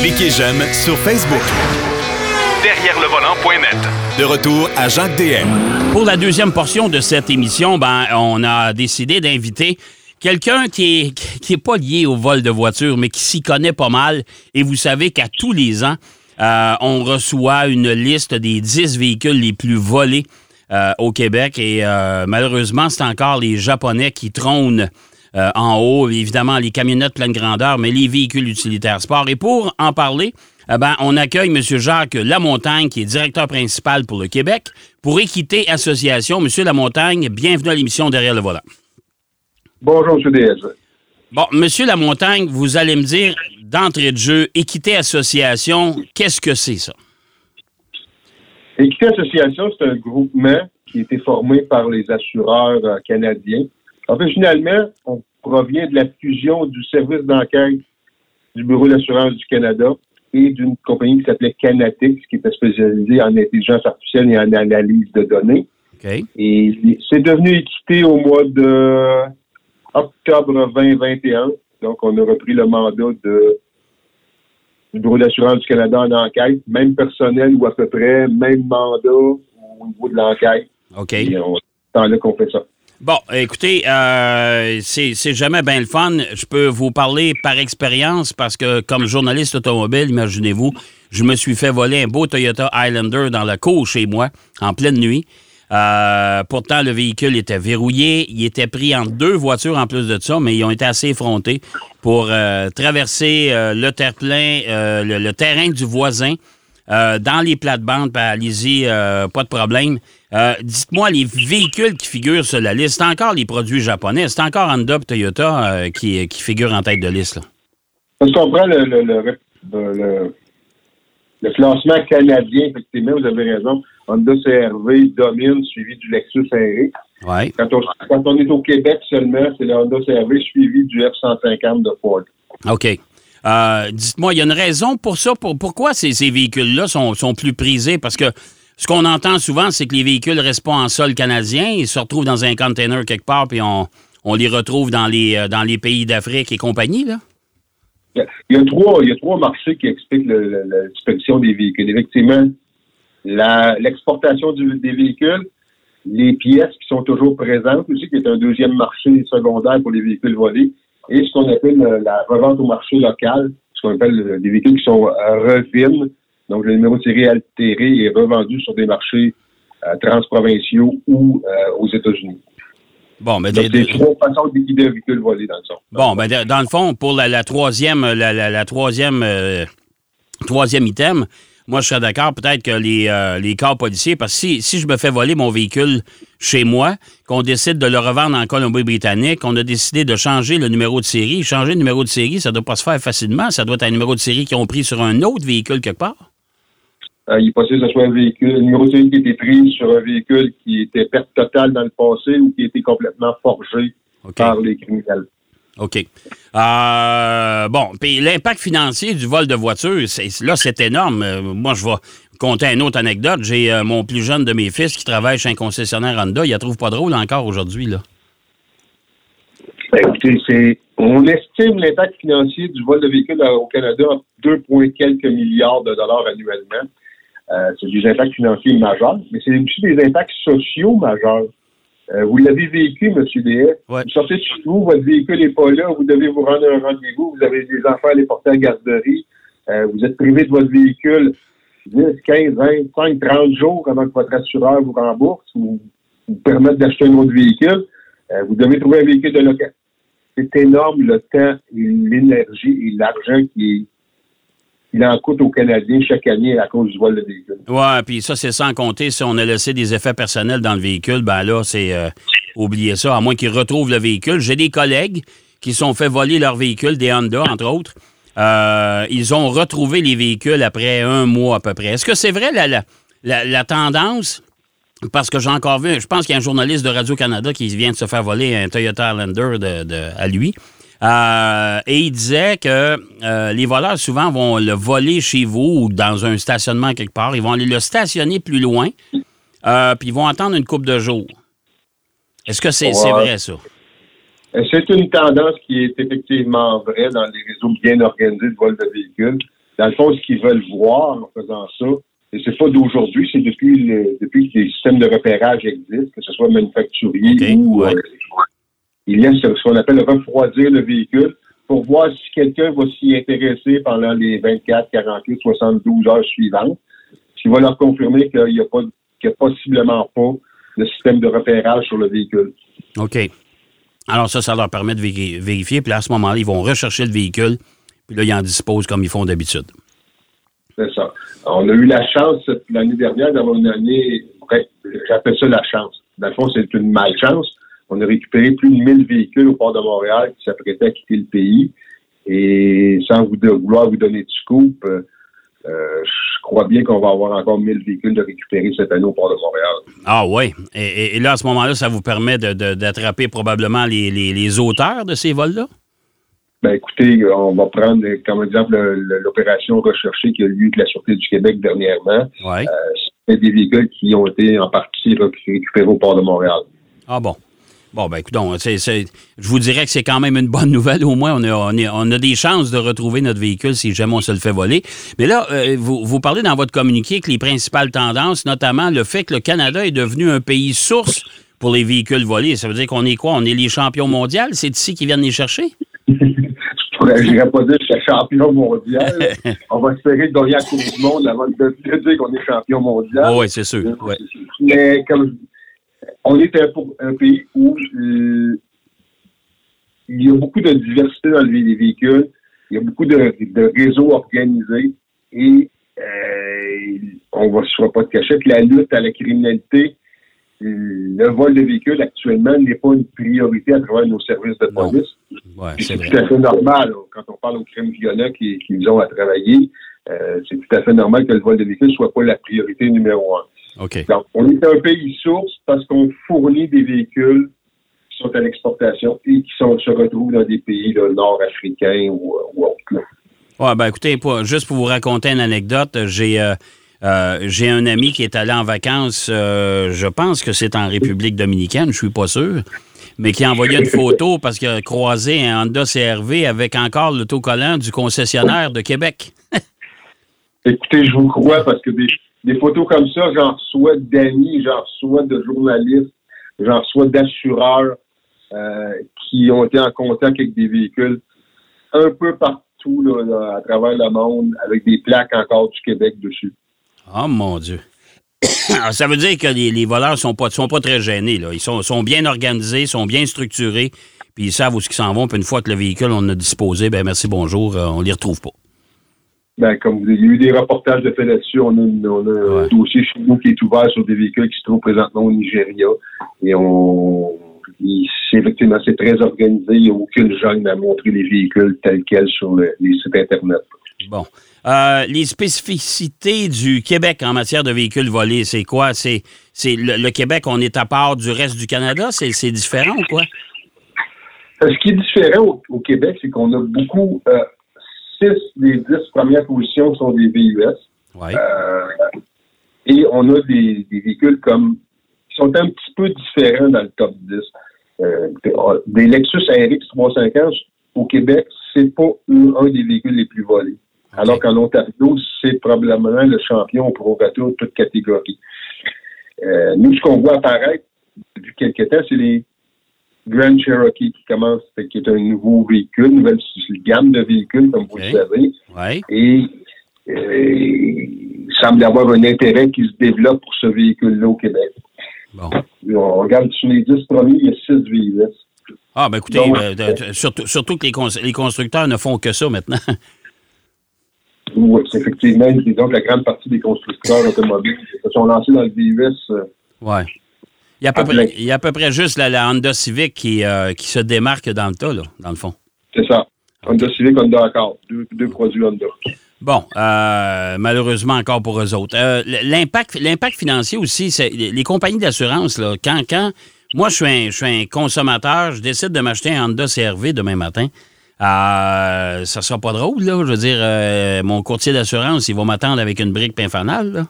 Cliquez j'aime sur Facebook. Derrière le volant.net. De retour à Jacques DM. Pour la deuxième portion de cette émission, ben, on a décidé d'inviter quelqu'un qui est, qui est pas lié au vol de voiture, mais qui s'y connaît pas mal. Et vous savez qu'à tous les ans, euh, on reçoit une liste des 10 véhicules les plus volés euh, au Québec. Et euh, malheureusement, c'est encore les Japonais qui trônent euh, en haut. Évidemment, les camionnettes pleine grandeur, mais les véhicules utilitaires sport. Et pour en parler, eh ben, on accueille M. Jacques Lamontagne, qui est directeur principal pour le Québec, pour Équité Association. Monsieur Lamontagne, bienvenue à l'émission Derrière le volant. Bonjour, M. DS. Bon, Monsieur Lamontagne, vous allez me dire d'entrée de jeu, Équité Association, qu'est-ce que c'est ça? Équité Association, c'est un groupement qui a été formé par les assureurs euh, canadiens. En fait, finalement, on provient de la fusion du service d'enquête du Bureau d'assurance du Canada et d'une compagnie qui s'appelait Canatix, qui était spécialisée en intelligence artificielle et en analyse de données. Et c'est devenu équité au mois de octobre 2021. Donc, on a repris le mandat de, du Bureau d'assurance du Canada en enquête, même personnel ou à peu près, même mandat au niveau de l'enquête. OK. Et on c'est là qu'on fait ça. Bon, écoutez, euh, c'est jamais bien le fun. Je peux vous parler par expérience parce que, comme journaliste automobile, imaginez-vous, je me suis fait voler un beau Toyota Highlander dans la cour chez moi en pleine nuit. Euh, pourtant, le véhicule était verrouillé. Il était pris entre deux voitures en plus de ça, mais ils ont été assez effrontés pour euh, traverser euh, le terre-plein, le, le terrain du voisin. Euh, dans les plates-bandes, ben, allez-y, euh, pas de problème. Euh, Dites-moi, les véhicules qui figurent sur la liste, c'est encore les produits japonais, c'est encore Honda et Toyota qui, qui figurent en tête de liste. Là. Qu'on prend le, le, le, le, classement canadien, effectivement, vous avez raison. Honda CRV domine, suivi du Lexus RX. Ouais. Quand on, quand on est au Québec seulement, c'est le Honda CRV suivi du F-150 de Ford. OK. Euh, Dites-moi, il y a une raison pour ça? Pour, pourquoi ces, véhicules-là sont, plus prisés? Parce que ce qu'on entend souvent, c'est que les véhicules restent pas en sol canadien. Ils se retrouvent dans un container quelque part, puis on, les retrouve dans les, euh, dans les pays d'Afrique et compagnie. Il y a trois, marchés qui expliquent la des véhicules. Effectivement, l'exportation des véhicules, les pièces qui sont toujours présentes aussi, qui est un deuxième marché secondaire pour les véhicules volés, et ce qu'on appelle euh, la revente au marché local, ce qu'on appelle euh, des véhicules qui sont euh, refines, donc le numéro de série altéré est revendu sur des marchés euh, transprovinciaux ou euh, aux États-Unis. Bon, ben, Donc, des- trois façons de liquider un véhicule volé dans le son. Bon, ben, dans le fond, pour la, la troisième, la, la- la troisième, euh, troisième item, moi, je serais d'accord peut-être que les, euh, les corps policiers, parce que si, si je me fais voler mon véhicule chez moi, qu'on décide de le revendre en Colombie-Britannique, on a décidé de changer le numéro de série. Changer le numéro de série, ça ne doit pas se faire facilement. Ça doit être un numéro de série qu'ils ont pris sur un autre véhicule quelque part. Euh, il est possible que ce soit un véhicule, un numéro de série qui a été pris sur un véhicule qui était perte totale dans le passé ou qui a été complètement forgé par les criminels. OK. Euh, bon, puis l'impact financier du vol de voiture, là, c'est énorme. Euh, moi, je vais compter une autre anecdote. J'ai euh, mon plus jeune de mes fils qui travaille chez un concessionnaire Honda. Il la trouve pas drôle encore aujourd'hui, là. Ben, Écoutez, c'est, on estime l'impact financier du vol de véhicules au Canada à 2, point quelques milliards de dollars annuellement. C'est des impacts financiers majeurs, mais c'est aussi des impacts sociaux majeurs. Euh, vous l'avez vécu, M. DS. Ouais. Vous sortez de chez vous, votre véhicule n'est pas là, vous devez vous rendre à un rendez-vous, vous avez des enfants à les porter à la garderie, euh, vous êtes privé de votre véhicule 10, 15, 25, 30 jours avant que votre assureur vous rembourse ou vous permette d'acheter un autre véhicule. Euh, vous devez trouver un véhicule de location. C'est énorme le temps, et l'énergie et l'argent qui est il en coûte aux Canadiens chaque année à cause du vol de véhicules. Ouais, puis ça, c'est sans compter si on a laissé des effets personnels dans le véhicule, ben là, c'est euh, oubliez ça, à moins qu'ils retrouvent le véhicule. J'ai des collègues qui sont fait voler leur véhicule, des Honda, entre autres. Euh, ils ont retrouvé les véhicules après un mois à peu près. Est-ce que c'est vrai la, la, la, tendance? Parce que j'ai encore vu, je pense qu'il y a un journaliste de Radio-Canada qui vient de se faire voler un Toyota Highlander de, de- à lui. Euh, et il disait que euh, les voleurs souvent vont le voler chez vous ou dans un stationnement quelque part. Ils vont aller le stationner plus loin, euh, puis ils vont attendre une coupe de jours. Est-ce que c'est vrai, ça? C'est une tendance qui est effectivement vraie dans les réseaux bien organisés de vol de véhicules. Dans le fond, ce qu'ils veulent voir en faisant ça, et c'est pas d'aujourd'hui, c'est depuis le- depuis que les systèmes de repérage existent, que ce soit manufacturier ou ouais. Il y a ce qu'on appelle refroidir le véhicule pour voir si quelqu'un va s'y intéresser pendant les 24, 48, 72 heures suivantes, ce qui va leur confirmer qu'il n'y a pas qu'il y a possiblement pas de système de repérage sur le véhicule. OK. Alors ça, ça leur permet de véri- vérifier. Puis là, à ce moment-là, ils vont rechercher le véhicule. Puis là, ils en disposent comme ils font d'habitude. C'est ça. On a eu la chance l'année dernière d'avoir une année, j'appelle ça la chance. Dans le fond, c'est une malchance. On a récupéré plus de 1000 véhicules au port de Montréal qui s'apprêtaient à quitter le pays. Et sans vous de- vouloir vous donner de scoop, euh, euh, je crois bien qu'on va avoir encore 1000 véhicules de récupérer cette année au port de Montréal. Ah oui. Et, et- et là, à ce moment-là, ça vous permet de- de- d'attraper probablement les, les- les auteurs de ces vols-là? Ben écoutez, on va prendre euh, comme exemple le- le- l'opération recherchée qui a eu lieu avec la Sûreté du Québec dernièrement. Oui. C'est des véhicules qui ont été en partie réc- récupérés au port de Montréal. Ah bon. Bon, ben écoute, je vous dirais que c'est quand même une bonne nouvelle. Au moins, on a, on, est- on a des chances de retrouver notre véhicule si jamais on se le fait voler. Mais là, euh, vous, vous parlez dans votre communiqué que les principales tendances, notamment le fait que le Canada est devenu un pays source pour les véhicules volés. Ça veut dire qu'on est quoi? On est les champions mondiaux? C'est ici qu'ils viennent les chercher? je j'irais pas dire que je suis champion mondial. on va espérer de gagner la Coupe du Monde avant de, dire qu'on est champion mondial. oui, c'est sûr. Ouais. Mais comme on est un, un pays où euh, il y a beaucoup de diversité dans les véhicules, il y a beaucoup de, de réseaux organisés et euh, on va se fera pas de cachette. La lutte à la criminalité, le vol de véhicules actuellement n'est pas une priorité à travers nos services de police. Ouais, c'est tout à fait normal là, quand on parle aux crimes violents qui, qui nous ont à travailler. euh, c'est tout à fait normal que le vol de véhicules soit pas la priorité numéro un. OK. Donc, on est un pays source parce qu'on fournit des véhicules qui sont à l'exportation et qui sont, se retrouvent dans des pays nord-africains ou, ou autres. Ouais, ben écoutez, pour- juste pour vous raconter une anecdote, j'ai euh, euh, j'ai un ami qui est allé en vacances, euh, je pense que c'est en République dominicaine, je suis pas sûr, mais qui a envoyé une photo parce qu'il a croisé un Honda CRV avec encore l'autocollant du concessionnaire de Québec. Écoutez, je vous crois parce que des, des photos comme ça, j'en reçois d'amis, j'en reçois de journalistes, j'en reçois d'assureurs euh, qui ont été en contact avec des véhicules un peu partout là, à travers le monde avec des plaques encore du Québec dessus. Oh mon Dieu. Alors, ça veut dire que les, voleurs sont pas, sont pas très gênés. Là. Ils sont, sont bien organisés, sont bien structurés, puis ils savent où ils s'en vont. Puis une fois que le véhicule, on a disposé, ben merci, bonjour, euh, on les retrouve pas. Ben, comme vous il y a eu des reportages de fait là-dessus, on a, une- on a Ouais. un dossier chez nous qui est ouvert sur des véhicules qui se trouvent présentement au Nigeria. Et on c'est effectivement c'est très organisé. Il n'y a aucune gêne à montrer les véhicules tels quels sur le- les sites Internet. Bon. Euh, les spécificités du Québec en matière de véhicules volés, c'est quoi? C'est, c'est le, le Québec, on est à part du reste du Canada? C'est, c'est différent ou quoi? Euh, Ce qui est différent au, au Québec, c'est qu'on a beaucoup, euh, six des dix premières positions sont des VUS. Euh, et on a des, des véhicules comme qui sont un petit peu différents dans le top 10. Euh, des Lexus RX 350 au Québec, c'est pas un, des véhicules les plus volés. Alors qu'en Ontario, c'est probablement le champion pro retour de toute catégorie. Euh, nous, ce qu'on voit apparaître depuis quelques temps, c'est les Grand Cherokee qui commence, qui est un nouveau véhicule, une nouvelle gamme de véhicules, comme vous le savez. Et euh, il semble y avoir un intérêt qui se développe pour ce véhicule-là au Québec. Bon. On regarde sur les 10 premiers, il y a 6 VUS. Ah, ben écoutez, Donc, euh, surtout, surtout que les, cons- les constructeurs ne font que ça maintenant. Oui, effectivement, disons que la grande partie des constructeurs automobiles se sont lancés dans le VUS. euh, Ouais. Il y a à peu, près, plein. il y a à peu près juste la, la Honda Civic qui, euh, qui se démarque dans le tas, là, dans le fond. C'est ça. Honda Civic, Honda Accord. Deux, deux produits Honda. Bon, euh, malheureusement encore pour eux autres. Euh, l'impact, l'impact financier aussi, c'est les compagnies d'assurance, là, quand, quand moi je suis un, je suis un consommateur, je décide de m'acheter un Honda CRV demain matin. Euh, ça sera pas drôle, là. Je veux dire, euh, mon courtier d'assurance, il va m'attendre avec une brique pinfanale, là.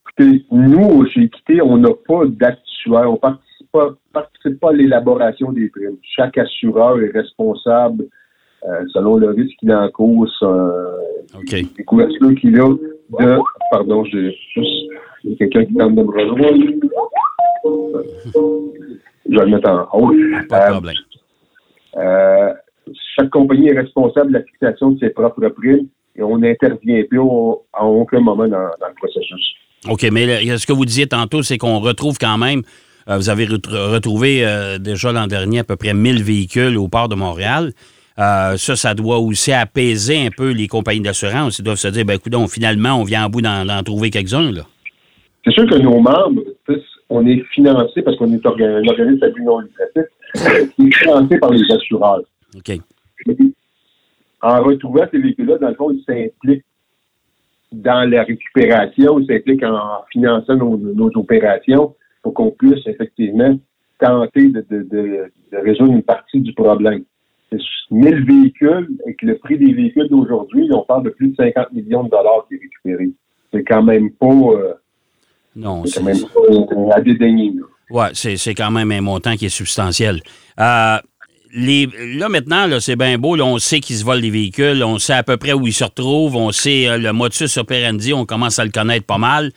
Écoutez, nous, chez Équité, on n'a pas d'actuaire. On participe pas, participe pas à l'élaboration des primes. Chaque assureur est responsable euh, selon le risque qu'il a en cause, euh, OK. les couvertures qu'il a de... Pardon, j'ai juste... Quelqu'un qui tente de me rejoindre. Je vais le mettre en haut. Pas de Euh, problème. euh, chaque compagnie est responsable de la fixation de ses propres primes et on n'intervient plus au- à aucun moment dans, dans le processus. OK, mais le- ce que vous disiez tantôt, c'est qu'on retrouve quand même, euh, vous avez ret- retrouvé euh, déjà l'an dernier à peu près 1000 véhicules au port de Montréal. Euh, ça, ça doit aussi apaiser un peu les compagnies d'assurance. Ils doivent se dire, ben écoute, finalement, on vient en bout d'en trouver quelques-uns. C'est sûr que nos membres, on est financé parce qu'on est un organisme à but non lucratif, qui est financé par les assureurs. OK. En retrouvant ces véhicules-là, dans le fond, ils s'impliquent dans la récupération, ils s'impliquent en finançant nos, nos opérations pour qu'on puisse effectivement tenter de, de- de- de résoudre une partie du problème. C'est 1000 véhicules, avec le prix des véhicules d'aujourd'hui, on parle de plus de 50 millions de dollars qui est récupéré. C'est quand même pas, euh, Non, c'est quand même pas euh, à dédaigner. c'est c'est quand même un montant qui est substantiel. Euh, les, là, maintenant, c'est bien beau. on sait qu'ils se volent des véhicules. On sait à peu près où ils se retrouvent. On sait euh, le modus operandi. On commence à le connaître pas mal.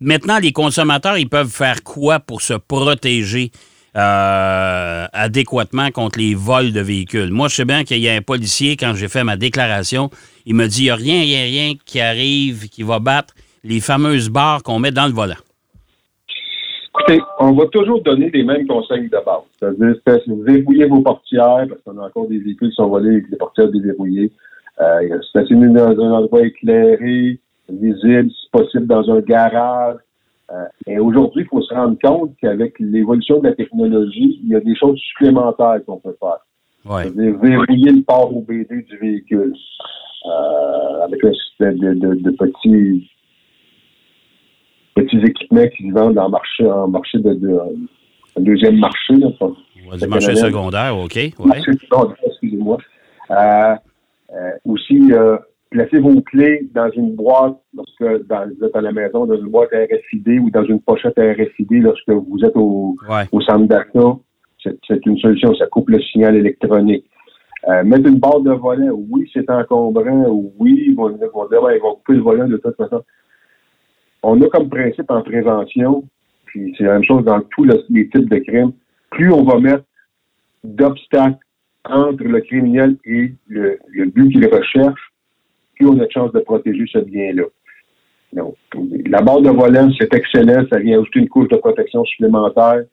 Maintenant, les consommateurs, ils peuvent faire quoi pour se protéger euh, adéquatement contre les vols de véhicules? Moi, je sais bien qu'il y a un policier, quand j'ai fait ma déclaration, il me dit, il n'y a rien, a rien qui arrive, qui va battre les fameuses barres qu'on met dans le volant. Écoutez, on va toujours donner les mêmes conseils de base. C'est-à-dire, c'est- c'est verrouiller vos portières, parce qu'on a encore des véhicules qui sont volés avec les portières déverrouillées. Euh, stationner dans un endroit éclairé, visible, si possible, dans un garage. Euh, et aujourd'hui, il faut se rendre compte qu'avec l'évolution de la technologie, il y a des choses supplémentaires qu'on peut faire. Ouais. C'est-à-dire verrouiller le port OBD du véhicule euh, avec un système de, de- de petits petits équipements qui se vendent en marché en marché de, de un deuxième marché. Là, du marché Canadien. secondaire, OK. Ouais. marché secondaire, excusez-moi. Euh, euh, aussi, euh, placez vos clés dans une boîte lorsque dans, vous êtes à la maison, dans une boîte RFID ou dans une pochette RFID lorsque vous êtes au, Ouais. au centre d'achat. C'est une solution, ça coupe le signal électronique. Mettre une barre de volant, oui, c'est encombrant, oui, ils vont, ils vont dire, ils vont couper le volant de toute façon. On a comme principe en prévention, puis c'est la même chose dans tous le- les types de crimes, plus on va mettre d'obstacles entre le criminel et le, le but qu'il recherche, plus on a de chance de protéger ce bien-là. Donc, la barre de volant, c'est excellent, ça vient ajouter une couche de protection supplémentaire,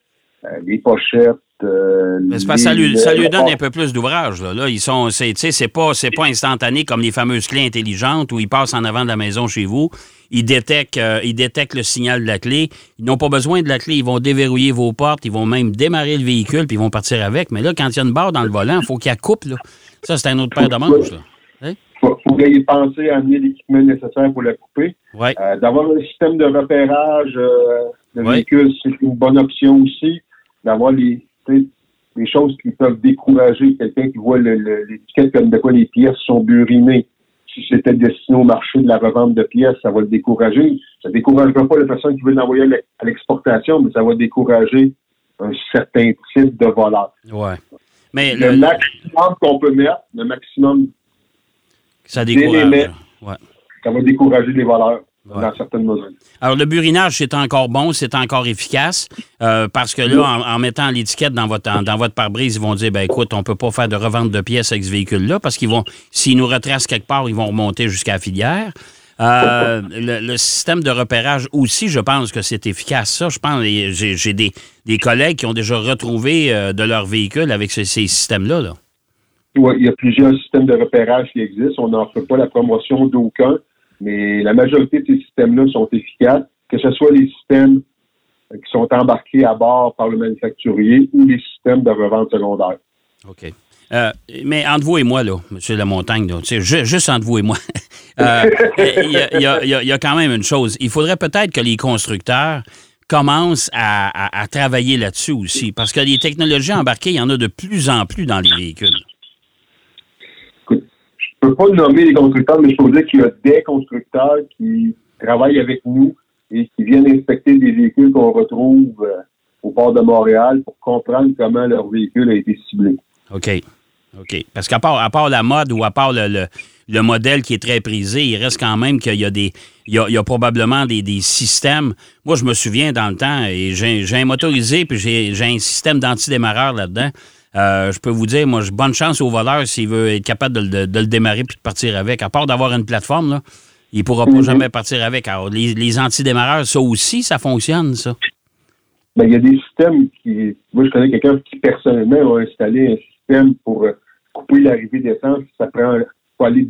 euh, les pochettes. Euh, Mais ça lui, ça lui le- donne un peu plus d'ouvrage. Là. Là, ils sont, c'est, tu sais, c'est pas, c'est pas instantané comme les fameuses clés intelligentes où ils passent en avant de la maison chez vous. Ils détectent, euh, ils détectent le signal de la clé. Ils n'ont pas besoin de la clé. Ils vont déverrouiller vos portes. Ils vont même démarrer le véhicule puis ils vont partir avec. Mais là, quand il y a une barre dans le volant, il faut qu'il y coupe. Là. Ça, c'est un autre paire de manches. Là. Hein? faut, vous penser à amener l'équipement nécessaire pour la couper. Ouais. Euh, D'avoir un système de repérage euh, de Ouais. véhicules, c'est une bonne option aussi. D'avoir les, les choses qui peuvent décourager quelqu'un qui voit l'étiquette comme de quoi les pièces sont burimées. Si c'était destiné au marché de la revente de pièces, ça va le décourager. Ça ne découragera pas la personne qui veut l'envoyer à l'ex- à l'exportation, mais ça va décourager un certain type de voleur. Ouais. Mais Le le- maximum qu'on peut mettre, le maximum, ça décourage. Ouais. ça va décourager les voleurs Ouais. dans certaines mesures. Alors, le burinage, c'est encore bon, c'est encore efficace, euh, parce que là, en, en mettant l'étiquette dans votre, en- dans votre pare-brise, ils vont dire, ben écoute, on peut pas faire de revente de pièces avec ce véhicule-là, parce qu'ils vont, s'ils nous retracent quelque part, ils vont remonter jusqu'à la filière. Euh, le, le système de repérage aussi, je pense que c'est efficace. Ça, je pense, j'ai des, des collègues qui ont déjà retrouvé euh, de leur véhicule avec ce- ces systèmes-là. Là. Ouais, il y a plusieurs systèmes de repérage qui existent. On n'en fait pas la promotion d'aucun, mais la majorité de ces systèmes-là sont efficaces, que ce soit les systèmes qui sont embarqués à bord par le manufacturier ou les systèmes de revente secondaire. OK. Euh, mais entre vous et moi, là, M. Sais, ju- juste entre vous et moi, il y, a- quand même une chose. Il faudrait peut-être que les constructeurs commencent à travailler là-dessus aussi, parce que les technologies embarquées, il y en a de plus en plus dans les véhicules. Je peux pas nommer les constructeurs, mais je peux vous dire qu'il y a des constructeurs qui travaillent avec nous et qui viennent inspecter des véhicules qu'on retrouve euh, au port de Montréal pour comprendre comment leur véhicule a été ciblé. OK. OK. Parce qu'à part, à part la mode ou à part le, le, modèle qui est très prisé, il reste quand même qu'il y a des. Il y a, probablement des, des, systèmes. Moi, je me souviens dans le temps, et j'ai un motorisé, puis j'ai un système d'antidémarreur là-dedans. Euh, je peux vous dire, moi, bonne chance au voleur s'il veut être capable de, le démarrer puis de partir avec. À part d'avoir une plateforme, là, il ne pourra pas mhm. jamais partir avec. Alors, les, les antidémarreurs, ça aussi, ça fonctionne, ça? Ben, il y a des systèmes qui. Moi, je connais quelqu'un qui, personnellement, a installé un système pour euh, couper l'arrivée d'essence. Ça prend. Il faut aller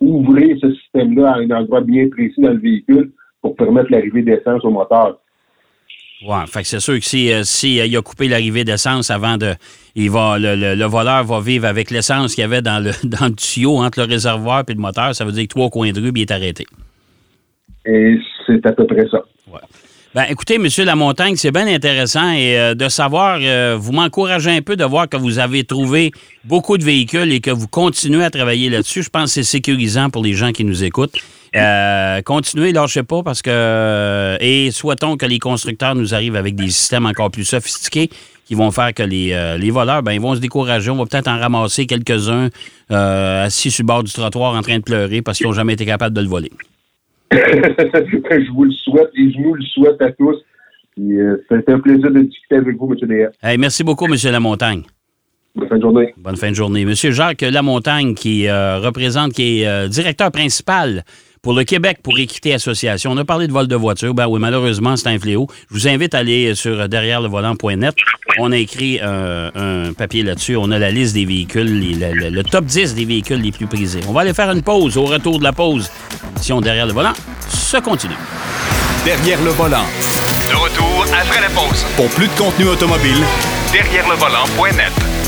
ouvrir ce système-là à un endroit bien précis dans le véhicule pour permettre l'arrivée d'essence au moteur. Oui, fait que c'est sûr que si, euh, si euh, il a coupé l'arrivée d'essence avant de. Il va, le, voleur va vivre avec l'essence qu'il y avait dans le, dans le tuyau entre le réservoir et le moteur, ça veut dire que trois coins de rue, il est arrêté. Et c'est à peu près ça. Ouais. Ben, écoutez, Monsieur Lamontagne, c'est bien intéressant et euh, de savoir, euh, vous m'encouragez un peu de voir que vous avez trouvé beaucoup de véhicules et que vous continuez à travailler là-dessus. Je pense que c'est sécurisant pour les gens qui nous écoutent. Euh, continuez, lâchez pas parce que euh, et souhaitons que les constructeurs nous arrivent avec des systèmes encore plus sophistiqués qui vont faire que les, les voleurs, ben, ils vont se décourager. On va peut-être en ramasser quelques-uns assis sur le bord du trottoir en train de pleurer parce qu'ils n'ont jamais été capables de le voler. je vous le souhaite et je nous le souhaite à tous. Euh, c'est un plaisir de discuter avec vous, M. DS. merci beaucoup, M. Lamontagne. Bonne fin de journée. Bonne fin de journée. Monsieur Jacques Lamontagne, qui euh, représente, qui est euh, directeur principal pour le Québec pour Équité Association. On a parlé de vol de voiture. Ben oui, malheureusement, c'est un fléau. Je vous invite à aller sur derrière le volant.net. On a écrit un papier là-dessus. On a la liste des véhicules, le, top 10 des véhicules les plus prisés. On va aller faire une pause. Au retour de la pause, si on derrière le volant, ça continue. Derrière le volant. De retour après la pause. Pour plus de contenu automobile, derrière le volant.net.